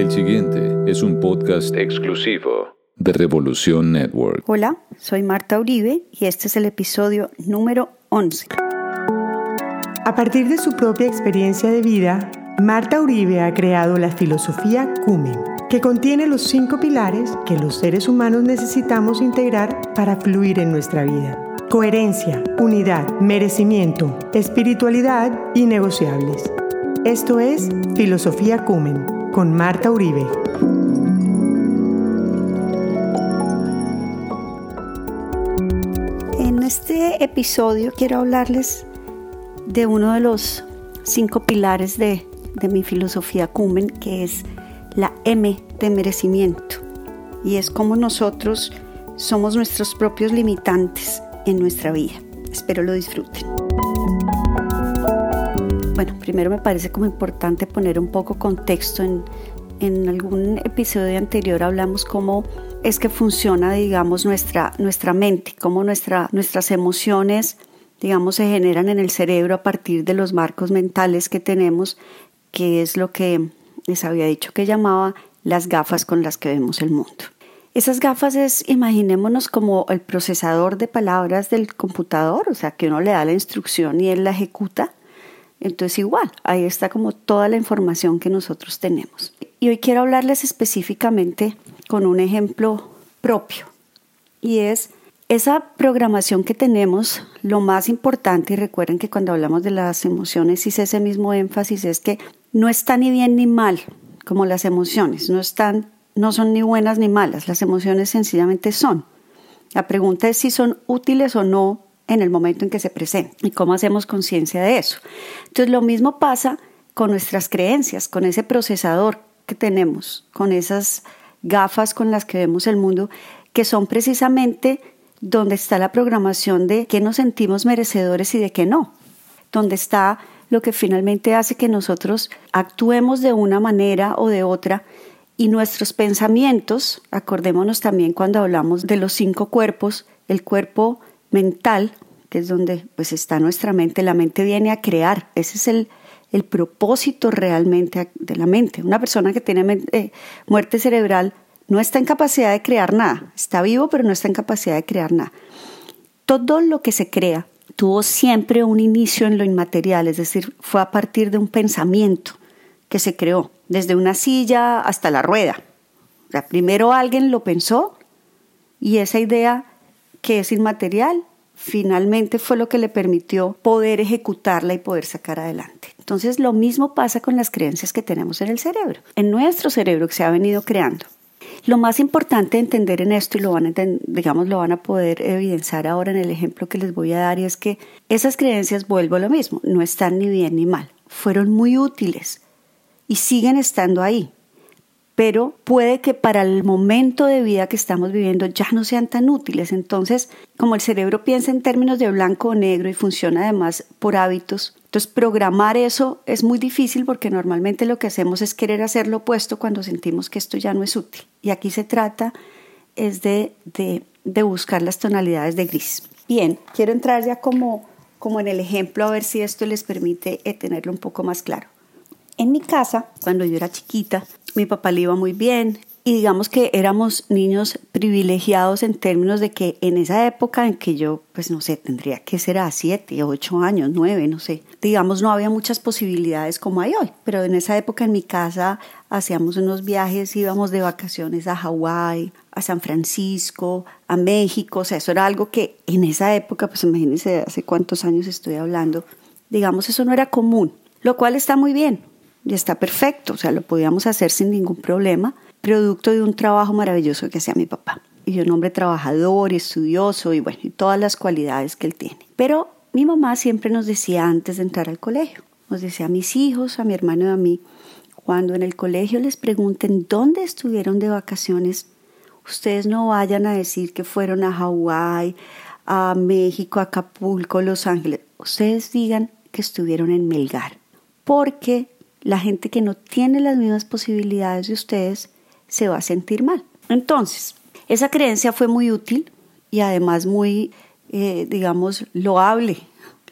El siguiente es un podcast exclusivo de Revolución Network. Hola, soy Marta Uribe y este es el episodio número 11. A partir de su propia experiencia de vida, Marta Uribe ha creado la filosofía Cumen, que contiene los cinco pilares que los seres humanos necesitamos integrar para fluir en nuestra vida. Coherencia, unidad, merecimiento, espiritualidad y negociables. Esto es Filosofía Cumen con Marta Uribe. En este episodio quiero hablarles de uno de los cinco pilares de, de mi filosofía Cumen, que es la M de merecimiento. Y es como nosotros somos nuestros propios limitantes en nuestra vida. Espero lo disfruten. Bueno, primero me parece como importante poner un poco contexto. En, en algún episodio anterior hablamos cómo es que funciona, digamos, nuestra, nuestra mente, cómo nuestra, nuestras emociones, digamos, se generan en el cerebro a partir de los marcos mentales que tenemos, que es lo que les había dicho que llamaba las gafas con las que vemos el mundo. Esas gafas es, imaginémonos como el procesador de palabras del computador, o sea, que uno le da la instrucción y él la ejecuta. Entonces igual, ahí está como toda la información que nosotros tenemos. Y hoy quiero hablarles específicamente con un ejemplo propio. Y es esa programación que tenemos, lo más importante, y recuerden que cuando hablamos de las emociones hice ese mismo énfasis, es que no está ni bien ni mal como las emociones, no están no son ni buenas ni malas, las emociones sencillamente son. La pregunta es si son útiles o no en el momento en que se presentan y cómo hacemos conciencia de eso. Entonces lo mismo pasa con nuestras creencias, con ese procesador que tenemos, con esas gafas con las que vemos el mundo, que son precisamente donde está la programación de qué nos sentimos merecedores y de qué no, donde está lo que finalmente hace que nosotros actuemos de una manera o de otra y nuestros pensamientos, acordémonos también cuando hablamos de los cinco cuerpos, el cuerpo mental, que es donde pues está nuestra mente, la mente viene a crear, ese es el, el propósito realmente de la mente. Una persona que tiene eh, muerte cerebral no está en capacidad de crear nada, está vivo pero no está en capacidad de crear nada. Todo lo que se crea tuvo siempre un inicio en lo inmaterial, es decir, fue a partir de un pensamiento que se creó, desde una silla hasta la rueda. primero alguien lo pensó y esa idea que es inmaterial finalmente fue lo que le permitió poder ejecutarla y poder sacar adelante. Entonces lo mismo pasa con las creencias que tenemos en el cerebro, en nuestro cerebro que se ha venido creando. Lo más importante de entender en esto, y lo van a, digamos, lo van a poder evidenciar ahora en el ejemplo que les voy a dar, es que esas creencias, vuelvo a lo mismo, no están ni bien ni mal, fueron muy útiles y siguen estando ahí. Pero puede que para el momento de vida que estamos viviendo ya no sean tan útiles. Entonces, como el cerebro piensa en términos de blanco o negro y funciona además por hábitos, entonces programar eso es muy difícil porque normalmente lo que hacemos es querer hacer lo opuesto cuando sentimos que esto ya no es útil. Y aquí se trata es de, de, de buscar las tonalidades de gris. Bien, quiero entrar ya como, como en el ejemplo a ver si esto les permite eh, tenerlo un poco más claro. En mi casa, cuando yo era chiquita, mi papá le iba muy bien y digamos que éramos niños privilegiados en términos de que en esa época en que yo, pues no sé, tendría que ser a siete, ocho años, nueve, no sé, digamos no había muchas posibilidades como hay hoy, pero en esa época en mi casa hacíamos unos viajes, íbamos de vacaciones a Hawái, a San Francisco, a México, o sea, eso era algo que en esa época, pues imagínense hace cuántos años estoy hablando, digamos, eso no era común, lo cual está muy bien, y está perfecto, o sea, lo podíamos hacer sin ningún problema, producto de un trabajo maravilloso que hacía mi papá. Y un hombre trabajador estudioso y bueno, y todas las cualidades que él tiene. Pero mi mamá siempre nos decía antes de entrar al colegio, nos decía a mis hijos, a mi hermano y a mí, cuando en el colegio les pregunten dónde estuvieron de vacaciones, ustedes no vayan a decir que fueron a Hawái, a México, a Acapulco, Los Ángeles. Ustedes digan que estuvieron en Melgar, porque la gente que no tiene las mismas posibilidades de ustedes se va a sentir mal. Entonces, esa creencia fue muy útil y además muy, eh, digamos, loable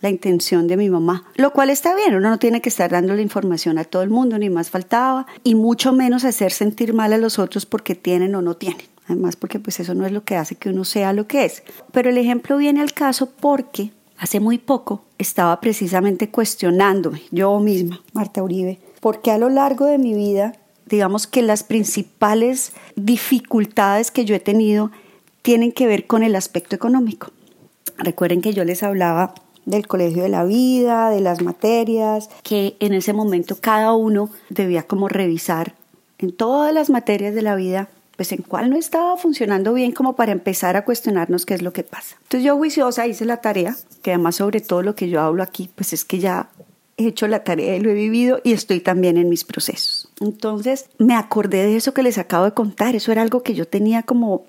la intención de mi mamá, lo cual está bien, uno no tiene que estar dando la información a todo el mundo, ni más faltaba, y mucho menos hacer sentir mal a los otros porque tienen o no tienen. Además, porque pues eso no es lo que hace que uno sea lo que es. Pero el ejemplo viene al caso porque hace muy poco estaba precisamente cuestionándome, yo misma, Marta Uribe, porque a lo largo de mi vida, digamos que las principales dificultades que yo he tenido tienen que ver con el aspecto económico. Recuerden que yo les hablaba del colegio de la vida, de las materias, que en ese momento cada uno debía como revisar en todas las materias de la vida, pues en cuál no estaba funcionando bien como para empezar a cuestionarnos qué es lo que pasa. Entonces yo juiciosa hice la tarea, que además sobre todo lo que yo hablo aquí, pues es que ya he hecho la tarea y lo he vivido y estoy también en mis procesos. Entonces me acordé de eso que les acabo de contar, eso era algo que yo tenía como,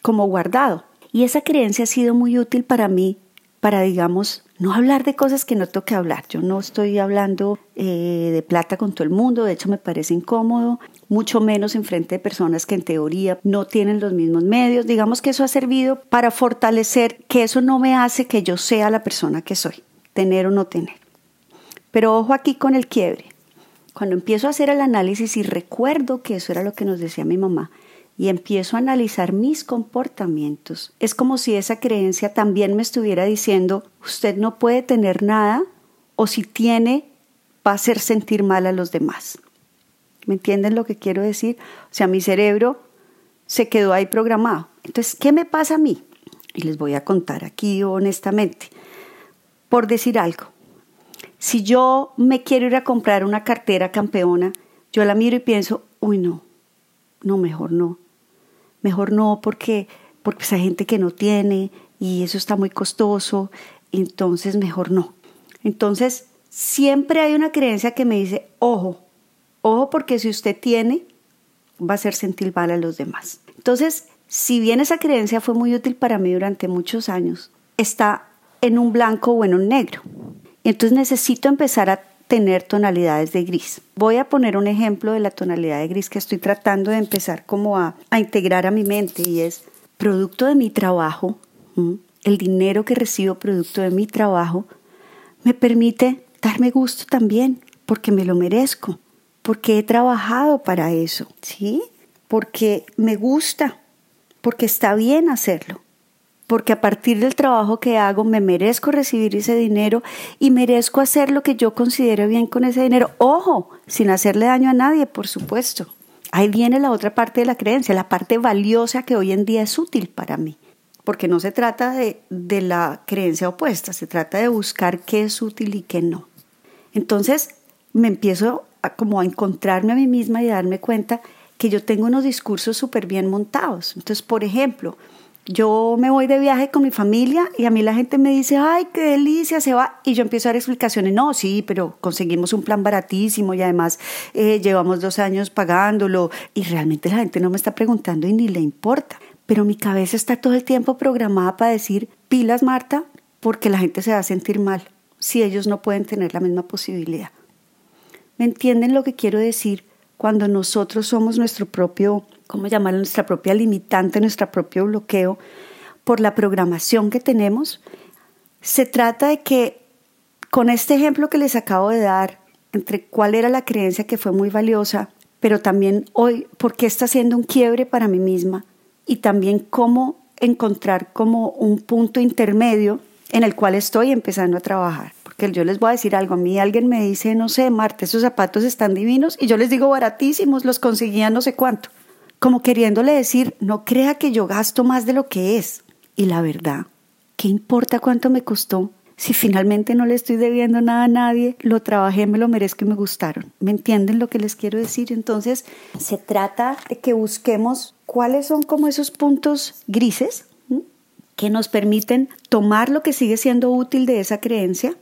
como guardado. Y esa creencia ha sido muy útil para mí para, digamos, no hablar de cosas que no toque hablar. Yo no estoy hablando eh, de plata con todo el mundo, de hecho me parece incómodo, mucho menos en frente de personas que en teoría no tienen los mismos medios. Digamos que eso ha servido para fortalecer que eso no me hace que yo sea la persona que soy, tener o no tener. Pero ojo aquí con el quiebre. Cuando empiezo a hacer el análisis y recuerdo que eso era lo que nos decía mi mamá, y empiezo a analizar mis comportamientos, es como si esa creencia también me estuviera diciendo, usted no puede tener nada o si tiene, va a hacer sentir mal a los demás. ¿Me entienden lo que quiero decir? O sea, mi cerebro se quedó ahí programado. Entonces, ¿qué me pasa a mí? Y les voy a contar aquí honestamente. Por decir algo, si yo me quiero ir a comprar una cartera campeona, yo la miro y pienso, uy, no, no, mejor no mejor no porque, porque hay gente que no tiene y eso está muy costoso, entonces mejor no. Entonces, siempre hay una creencia que me dice, ojo, ojo porque si usted tiene, va a hacer sentir mal a los demás. Entonces, si bien esa creencia fue muy útil para mí durante muchos años, está en un blanco o en un negro. Entonces necesito empezar a tener tonalidades de gris. Voy a poner un ejemplo de la tonalidad de gris que estoy tratando de empezar como a, integrar a mi mente y es producto de mi trabajo, el dinero que recibo producto de mi trabajo, me permite darme gusto también, porque me lo merezco, porque he trabajado para eso, ¿sí? Porque me gusta, porque está bien hacerlo porque a partir del trabajo que hago me merezco recibir ese dinero y merezco hacer lo que yo considero bien con ese dinero. Ojo, sin hacerle daño a nadie, por supuesto. Ahí viene la otra parte de la creencia, la parte valiosa que hoy en día es útil para mí. Porque no se trata de, de la creencia opuesta, se trata de buscar qué es útil y qué no. Entonces me empiezo como a encontrarme a mí misma y darme cuenta que yo tengo unos discursos súper bien montados. Entonces, por ejemplo, yo me voy de viaje con mi familia y a mí la gente me dice, ay, qué delicia, se va. Y yo empiezo a dar explicaciones, no, sí, pero conseguimos un plan baratísimo y además eh, llevamos dos años pagándolo. Y realmente la gente no me está preguntando y ni le importa. Pero mi cabeza está todo el tiempo programada para decir, pilas, Marta, porque la gente se va a sentir mal si ellos no pueden tener la misma posibilidad. ¿Me entienden lo que quiero decir? Cuando nosotros somos nuestro propio ¿cómo llamarlo? Nuestra propia limitante, nuestro propio bloqueo por la programación que tenemos. Se trata de que con este ejemplo que les acabo de dar, entre cuál era la creencia que fue muy valiosa, pero también hoy, por qué está siendo un quiebre para mí misma y también cómo encontrar como un punto intermedio en el cual estoy empezando a trabajar. Porque yo les voy a decir algo, a mí alguien me dice, no sé, Marta, esos zapatos están divinos y yo les digo baratísimos, los conseguía no sé cuánto como queriéndole decir, no crea que yo gasto más de lo que es. Y la verdad, ¿qué importa cuánto me costó? Si finalmente no le estoy debiendo nada a nadie, lo trabajé, me lo merezco y me gustaron. ¿Me entienden lo que les quiero decir? Entonces, se trata de que busquemos cuáles son como esos puntos grises que nos permiten tomar lo que sigue siendo útil de esa creencia,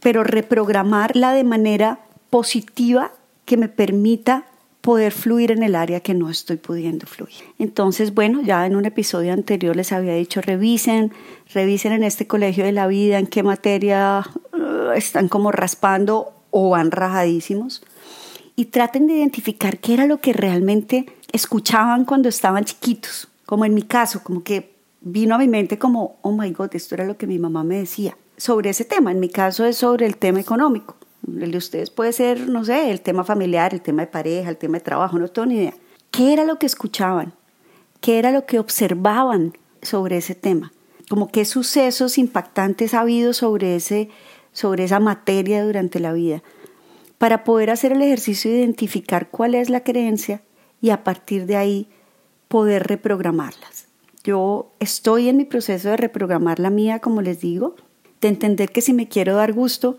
pero reprogramarla de manera positiva que me permita poder fluir en el área que no estoy pudiendo fluir. Entonces, bueno, ya en un episodio anterior les había dicho, revisen, revisen en este colegio de la vida en qué materia uh, están como raspando o van rajadísimos y traten de identificar qué era lo que realmente escuchaban cuando estaban chiquitos, como en mi caso, como que vino a mi mente como, oh my God, esto era lo que mi mamá me decía. sobre ese tema. En mi caso es sobre el tema económico. El de ustedes puede ser, no sé, el tema familiar, el tema de pareja, el tema de trabajo, no tengo ni idea. ¿Qué era lo que escuchaban? ¿Qué era lo que observaban sobre ese tema? Como qué sucesos impactantes ha habido sobre, ese, sobre esa materia durante la vida. Para poder hacer el ejercicio de identificar cuál es la creencia y a partir de ahí poder reprogramarlas. Yo estoy en mi proceso de reprogramar la mía, como les digo, de entender que si me quiero dar gusto,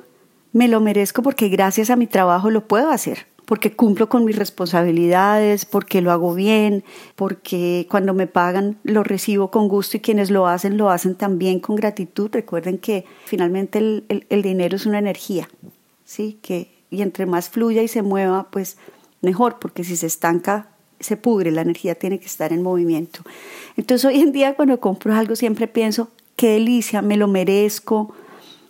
me lo merezco porque gracias a mi trabajo lo puedo hacer, porque cumplo con mis responsabilidades, porque lo hago bien, porque cuando me pagan lo recibo con gusto y quienes lo hacen lo hacen también con gratitud. Recuerden que finalmente el, el dinero es una energía, ¿sí? Que, y entre más fluya y se mueva, pues mejor, porque si se estanca, se pudre, la energía tiene que estar en movimiento. Entonces hoy en día cuando compro algo siempre pienso, qué delicia, me lo merezco,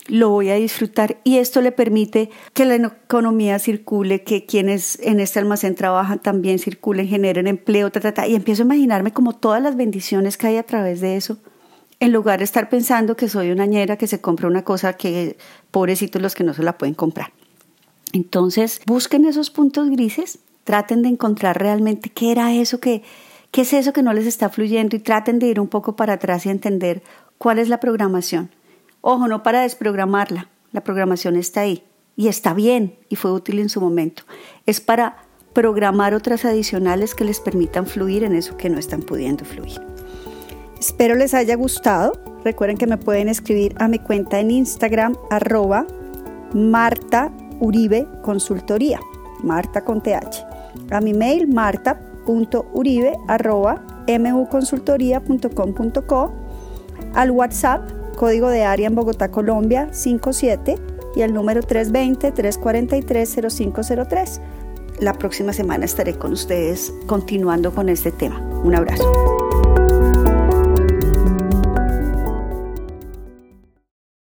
lo voy a disfrutar y esto le permite que la economía circule, que quienes en este almacén trabajan también circulen, generen empleo, y empiezo a imaginarme como todas las bendiciones que hay a través de eso, en lugar de estar pensando que soy una ñera que se compra una cosa que pobrecitos los que no se la pueden comprar. Entonces, busquen esos puntos grises, traten de encontrar realmente qué era eso que, qué es eso que no les está fluyendo y traten de ir un poco para atrás y entender cuál es la programación Ojo, no para desprogramarla, la programación está ahí y está bien y fue útil en su momento. Es para programar otras adicionales que les permitan fluir en eso que no están pudiendo fluir. Espero les haya gustado. Recuerden que me pueden escribir a mi cuenta en Instagram arroba Marta Uribe Consultoría, Marta con TH. A mi mail marta.uribe arroba muconsultoría.com.co al WhatsApp código de área en Bogotá, Colombia 57 y el número 320-343-0503. La próxima semana estaré con ustedes continuando con este tema. Un abrazo.